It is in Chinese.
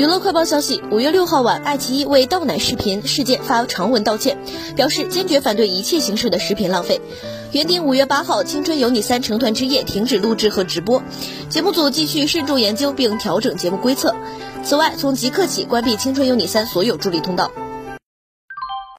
娱乐快报消息五月六号晚爱奇艺为倒奶视频事件发长文道歉表示坚决反对一切形式的食品浪费。原定五月八号青春有你三成团之夜停止录制和直播节目组继续慎重研究并调整节目规则。此外从即刻起关闭青春有你三所有助力通道。